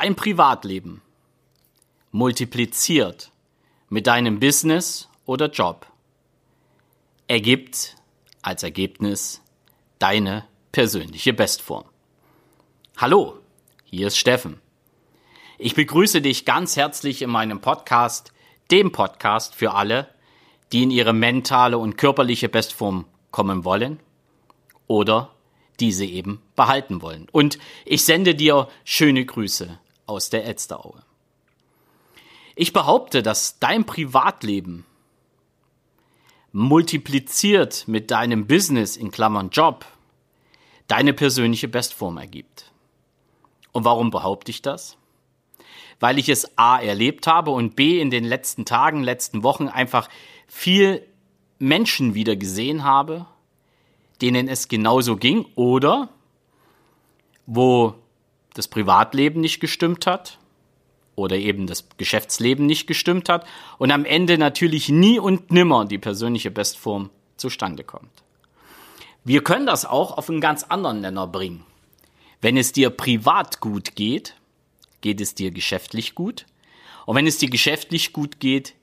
dein Privatleben multipliziert mit deinem Business oder Job ergibt als Ergebnis deine persönliche Bestform. Hallo, hier ist Steffen. Ich begrüße dich ganz herzlich in meinem Podcast, dem Podcast für alle, die in ihre mentale und körperliche Bestform kommen wollen oder diese eben behalten wollen. Und ich sende dir schöne Grüße aus der Elsteraue. Ich behaupte, dass dein Privatleben multipliziert mit deinem Business in Klammern Job deine persönliche Bestform ergibt. Und warum behaupte ich das? Weil ich es A erlebt habe und B in den letzten Tagen, letzten Wochen einfach viel Menschen wieder gesehen habe, denen es genauso ging oder wo das Privatleben nicht gestimmt hat oder eben das Geschäftsleben nicht gestimmt hat und am Ende natürlich nie und nimmer die persönliche Bestform zustande kommt. Wir können das auch auf einen ganz anderen Nenner bringen. Wenn es dir privat gut geht, geht es dir geschäftlich gut. Und wenn es dir geschäftlich gut geht,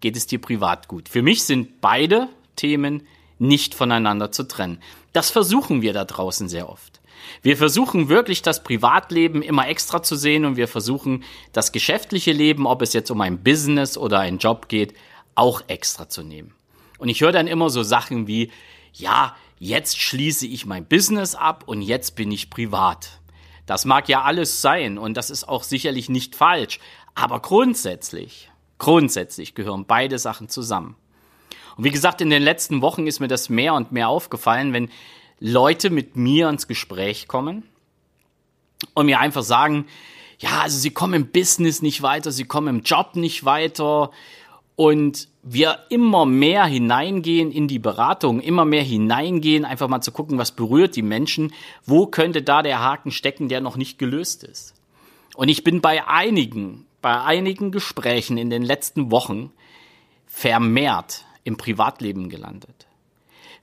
geht es dir privat gut. Für mich sind beide Themen nicht voneinander zu trennen. Das versuchen wir da draußen sehr oft. Wir versuchen wirklich das Privatleben immer extra zu sehen und wir versuchen das geschäftliche Leben, ob es jetzt um ein Business oder einen Job geht, auch extra zu nehmen. Und ich höre dann immer so Sachen wie, ja, jetzt schließe ich mein Business ab und jetzt bin ich privat. Das mag ja alles sein und das ist auch sicherlich nicht falsch, aber grundsätzlich, grundsätzlich gehören beide Sachen zusammen. Und wie gesagt, in den letzten Wochen ist mir das mehr und mehr aufgefallen, wenn Leute mit mir ins Gespräch kommen und mir einfach sagen, ja, also sie kommen im Business nicht weiter, sie kommen im Job nicht weiter und wir immer mehr hineingehen in die Beratung, immer mehr hineingehen, einfach mal zu gucken, was berührt die Menschen, wo könnte da der Haken stecken, der noch nicht gelöst ist. Und ich bin bei einigen, bei einigen Gesprächen in den letzten Wochen vermehrt im Privatleben gelandet.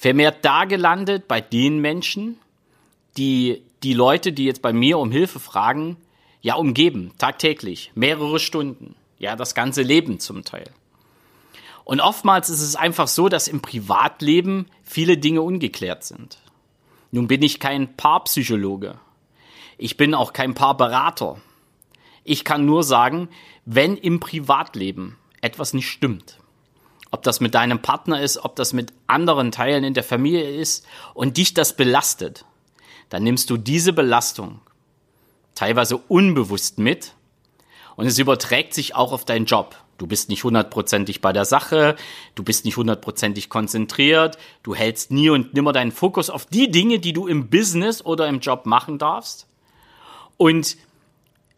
Vermehrt da gelandet bei den Menschen, die die Leute, die jetzt bei mir um Hilfe fragen, ja umgeben, tagtäglich, mehrere Stunden, ja das ganze Leben zum Teil. Und oftmals ist es einfach so, dass im Privatleben viele Dinge ungeklärt sind. Nun bin ich kein Paarpsychologe. Ich bin auch kein Paarberater. Ich kann nur sagen, wenn im Privatleben etwas nicht stimmt, ob das mit deinem Partner ist, ob das mit anderen Teilen in der Familie ist und dich das belastet, dann nimmst du diese Belastung teilweise unbewusst mit und es überträgt sich auch auf deinen Job. Du bist nicht hundertprozentig bei der Sache, du bist nicht hundertprozentig konzentriert, du hältst nie und nimmer deinen Fokus auf die Dinge, die du im Business oder im Job machen darfst und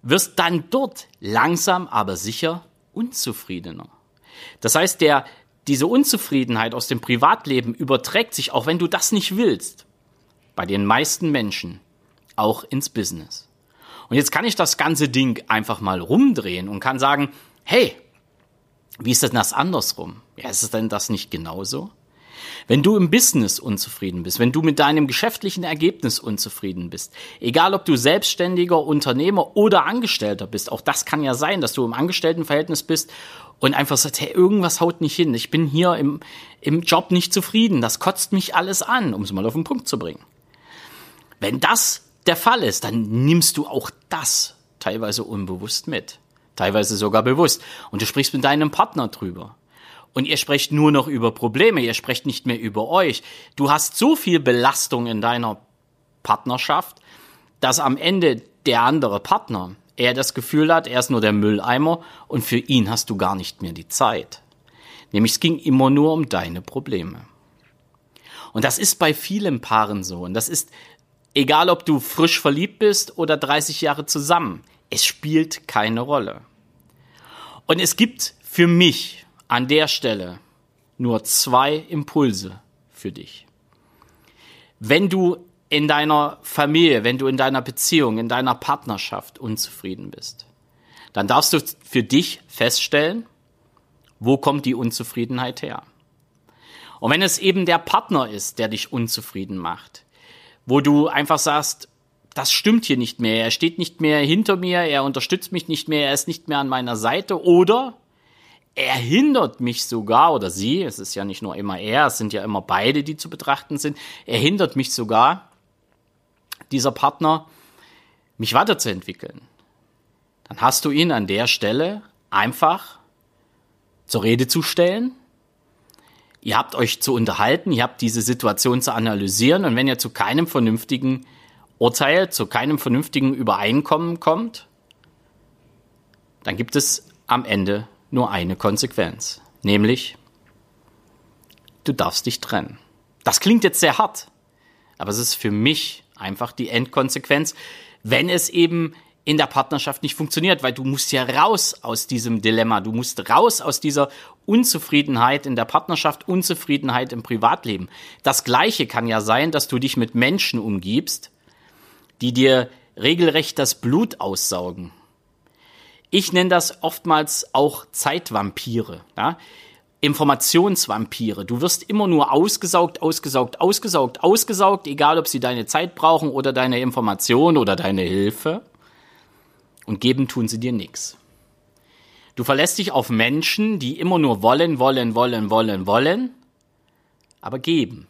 wirst dann dort langsam, aber sicher unzufriedener. Das heißt, der, diese Unzufriedenheit aus dem Privatleben überträgt sich, auch wenn du das nicht willst, bei den meisten Menschen auch ins Business. Und jetzt kann ich das ganze Ding einfach mal rumdrehen und kann sagen, hey, wie ist denn das andersrum? Ja, ist es denn das nicht genauso? Wenn du im Business unzufrieden bist, wenn du mit deinem geschäftlichen Ergebnis unzufrieden bist, egal ob du selbstständiger Unternehmer oder Angestellter bist, auch das kann ja sein, dass du im Angestelltenverhältnis bist und einfach sagst, hey, irgendwas haut nicht hin, ich bin hier im, im Job nicht zufrieden, das kotzt mich alles an, um es mal auf den Punkt zu bringen. Wenn das der Fall ist, dann nimmst du auch das teilweise unbewusst mit, teilweise sogar bewusst. Und du sprichst mit deinem Partner drüber. Und ihr sprecht nur noch über Probleme, ihr sprecht nicht mehr über euch. Du hast so viel Belastung in deiner Partnerschaft, dass am Ende der andere Partner er das Gefühl hat, er ist nur der Mülleimer und für ihn hast du gar nicht mehr die Zeit. Nämlich es ging immer nur um deine Probleme. Und das ist bei vielen Paaren so. Und das ist egal, ob du frisch verliebt bist oder 30 Jahre zusammen. Es spielt keine Rolle. Und es gibt für mich an der Stelle nur zwei Impulse für dich. Wenn du in deiner Familie, wenn du in deiner Beziehung, in deiner Partnerschaft unzufrieden bist, dann darfst du für dich feststellen, wo kommt die Unzufriedenheit her. Und wenn es eben der Partner ist, der dich unzufrieden macht, wo du einfach sagst, das stimmt hier nicht mehr. Er steht nicht mehr hinter mir, er unterstützt mich nicht mehr, er ist nicht mehr an meiner Seite oder er hindert mich sogar, oder sie, es ist ja nicht nur immer er, es sind ja immer beide, die zu betrachten sind, er hindert mich sogar, dieser Partner, mich weiterzuentwickeln. Dann hast du ihn an der Stelle einfach zur Rede zu stellen. Ihr habt euch zu unterhalten, ihr habt diese Situation zu analysieren und wenn ihr zu keinem vernünftigen Urteil, zu keinem vernünftigen Übereinkommen kommt, dann gibt es am Ende nur eine Konsequenz, nämlich du darfst dich trennen. Das klingt jetzt sehr hart, aber es ist für mich einfach die Endkonsequenz, wenn es eben in der Partnerschaft nicht funktioniert, weil du musst ja raus aus diesem Dilemma, du musst raus aus dieser Unzufriedenheit in der Partnerschaft, Unzufriedenheit im Privatleben. Das gleiche kann ja sein, dass du dich mit Menschen umgibst, die dir regelrecht das Blut aussaugen. Ich nenne das oftmals auch Zeitvampire. Ja? Informationsvampire. Du wirst immer nur ausgesaugt, ausgesaugt, ausgesaugt, ausgesaugt, egal ob sie deine Zeit brauchen oder deine Information oder deine Hilfe. Und geben tun sie dir nichts. Du verlässt dich auf Menschen, die immer nur wollen, wollen, wollen, wollen, wollen, aber geben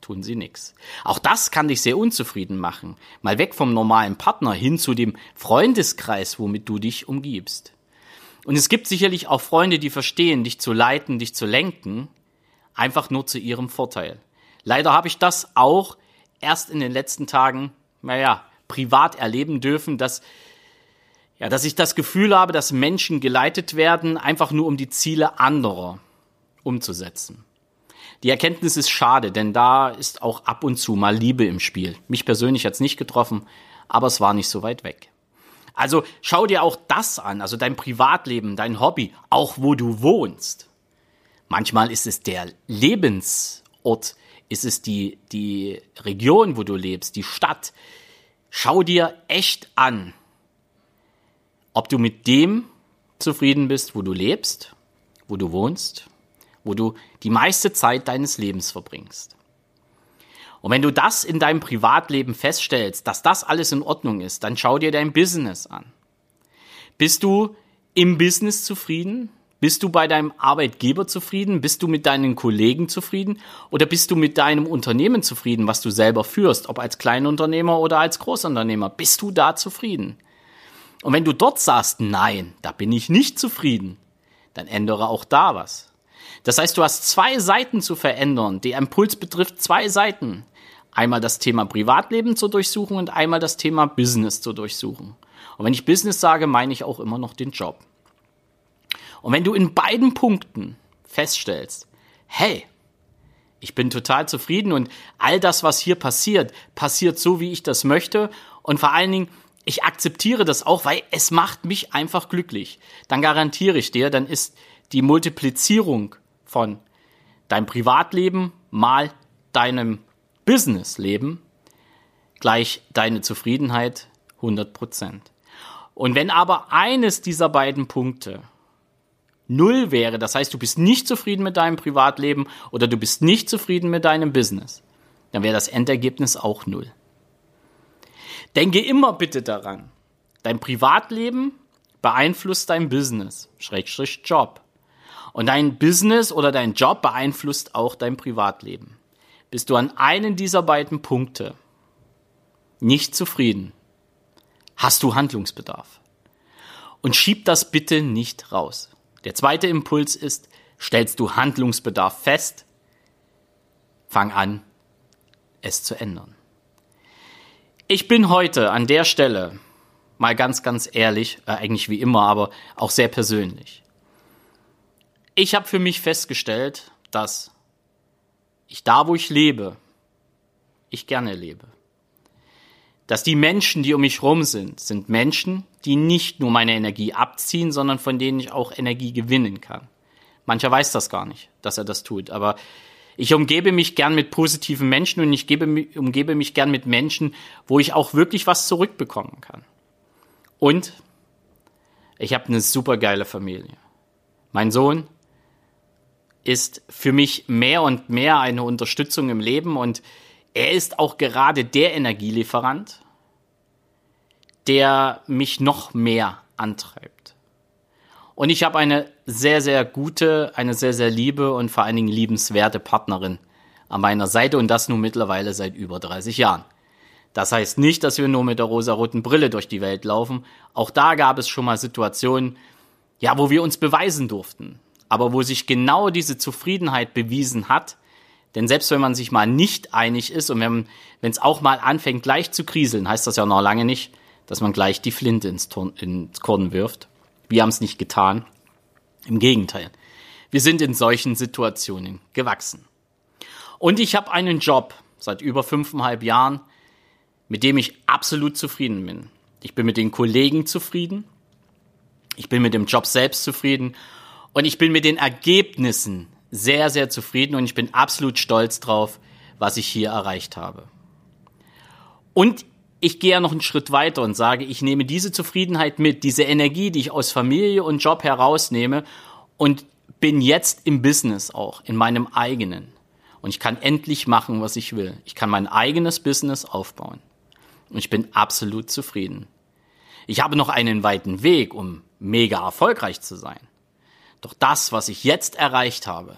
tun sie nichts. Auch das kann dich sehr unzufrieden machen. Mal weg vom normalen Partner hin zu dem Freundeskreis, womit du dich umgibst. Und es gibt sicherlich auch Freunde, die verstehen, dich zu leiten, dich zu lenken, einfach nur zu ihrem Vorteil. Leider habe ich das auch erst in den letzten Tagen, naja, privat erleben dürfen, dass, ja, dass ich das Gefühl habe, dass Menschen geleitet werden, einfach nur um die Ziele anderer umzusetzen. Die Erkenntnis ist schade, denn da ist auch ab und zu mal Liebe im Spiel. Mich persönlich hat's nicht getroffen, aber es war nicht so weit weg. Also schau dir auch das an, also dein Privatleben, dein Hobby, auch wo du wohnst. Manchmal ist es der Lebensort, ist es die, die Region, wo du lebst, die Stadt. Schau dir echt an, ob du mit dem zufrieden bist, wo du lebst, wo du wohnst wo du die meiste Zeit deines Lebens verbringst. Und wenn du das in deinem Privatleben feststellst, dass das alles in Ordnung ist, dann schau dir dein Business an. Bist du im Business zufrieden? Bist du bei deinem Arbeitgeber zufrieden? Bist du mit deinen Kollegen zufrieden? Oder bist du mit deinem Unternehmen zufrieden, was du selber führst, ob als Kleinunternehmer oder als Großunternehmer? Bist du da zufrieden? Und wenn du dort sagst, nein, da bin ich nicht zufrieden, dann ändere auch da was. Das heißt, du hast zwei Seiten zu verändern. Der Impuls betrifft zwei Seiten. Einmal das Thema Privatleben zu durchsuchen und einmal das Thema Business zu durchsuchen. Und wenn ich Business sage, meine ich auch immer noch den Job. Und wenn du in beiden Punkten feststellst, hey, ich bin total zufrieden und all das, was hier passiert, passiert so, wie ich das möchte und vor allen Dingen, ich akzeptiere das auch, weil es macht mich einfach glücklich. Dann garantiere ich dir, dann ist die Multiplizierung von deinem Privatleben mal deinem Businessleben gleich deine Zufriedenheit 100 Prozent. Und wenn aber eines dieser beiden Punkte null wäre, das heißt, du bist nicht zufrieden mit deinem Privatleben oder du bist nicht zufrieden mit deinem Business, dann wäre das Endergebnis auch null. Denke immer bitte daran, dein Privatleben beeinflusst dein Business, Schrägstrich Job. Und dein Business oder dein Job beeinflusst auch dein Privatleben. Bist du an einen dieser beiden Punkte nicht zufrieden, hast du Handlungsbedarf. Und schieb das bitte nicht raus. Der zweite Impuls ist, stellst du Handlungsbedarf fest, fang an, es zu ändern. Ich bin heute an der Stelle mal ganz, ganz ehrlich, äh, eigentlich wie immer, aber auch sehr persönlich ich habe für mich festgestellt, dass ich da, wo ich lebe, ich gerne lebe. Dass die Menschen, die um mich rum sind, sind Menschen, die nicht nur meine Energie abziehen, sondern von denen ich auch Energie gewinnen kann. Mancher weiß das gar nicht, dass er das tut, aber ich umgebe mich gern mit positiven Menschen und ich gebe, umgebe mich gern mit Menschen, wo ich auch wirklich was zurückbekommen kann. Und ich habe eine super geile Familie. Mein Sohn ist für mich mehr und mehr eine Unterstützung im Leben und er ist auch gerade der Energielieferant, der mich noch mehr antreibt. Und ich habe eine sehr, sehr gute, eine sehr, sehr liebe und vor allen Dingen liebenswerte Partnerin an meiner Seite und das nun mittlerweile seit über 30 Jahren. Das heißt nicht, dass wir nur mit der rosaroten Brille durch die Welt laufen. Auch da gab es schon mal Situationen, ja, wo wir uns beweisen durften. Aber wo sich genau diese Zufriedenheit bewiesen hat, denn selbst wenn man sich mal nicht einig ist und wenn es auch mal anfängt gleich zu kriseln, heißt das ja noch lange nicht, dass man gleich die Flinte ins, Turn, ins Korn wirft. Wir haben es nicht getan. Im Gegenteil. Wir sind in solchen Situationen gewachsen. Und ich habe einen Job seit über fünfeinhalb Jahren, mit dem ich absolut zufrieden bin. Ich bin mit den Kollegen zufrieden. Ich bin mit dem Job selbst zufrieden. Und ich bin mit den Ergebnissen sehr, sehr zufrieden und ich bin absolut stolz drauf, was ich hier erreicht habe. Und ich gehe ja noch einen Schritt weiter und sage, ich nehme diese Zufriedenheit mit, diese Energie, die ich aus Familie und Job herausnehme und bin jetzt im Business auch, in meinem eigenen. Und ich kann endlich machen, was ich will. Ich kann mein eigenes Business aufbauen. Und ich bin absolut zufrieden. Ich habe noch einen weiten Weg, um mega erfolgreich zu sein. Doch das, was ich jetzt erreicht habe,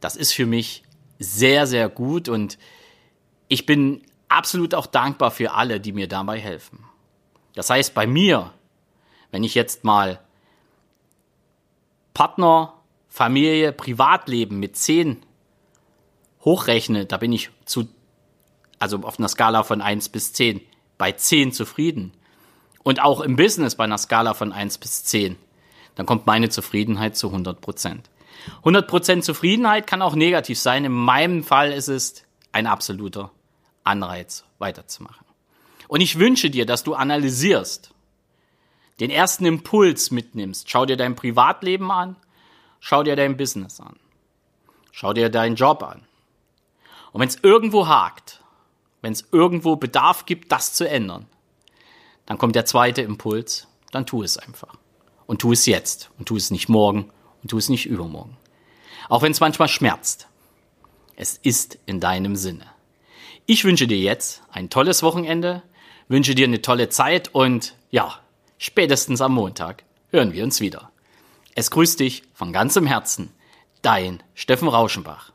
das ist für mich sehr, sehr gut und ich bin absolut auch dankbar für alle, die mir dabei helfen. Das heißt, bei mir, wenn ich jetzt mal Partner, Familie, Privatleben mit zehn hochrechne, da bin ich zu, also auf einer Skala von eins bis zehn bei zehn zufrieden. Und auch im Business bei einer Skala von eins bis zehn dann kommt meine Zufriedenheit zu 100 Prozent. 100 Prozent Zufriedenheit kann auch negativ sein. In meinem Fall ist es ein absoluter Anreiz, weiterzumachen. Und ich wünsche dir, dass du analysierst, den ersten Impuls mitnimmst. Schau dir dein Privatleben an, schau dir dein Business an, schau dir deinen Job an. Und wenn es irgendwo hakt, wenn es irgendwo Bedarf gibt, das zu ändern, dann kommt der zweite Impuls, dann tu es einfach. Und tu es jetzt und tu es nicht morgen und tu es nicht übermorgen. Auch wenn es manchmal schmerzt. Es ist in deinem Sinne. Ich wünsche dir jetzt ein tolles Wochenende, wünsche dir eine tolle Zeit und ja, spätestens am Montag hören wir uns wieder. Es grüßt dich von ganzem Herzen, dein Steffen Rauschenbach.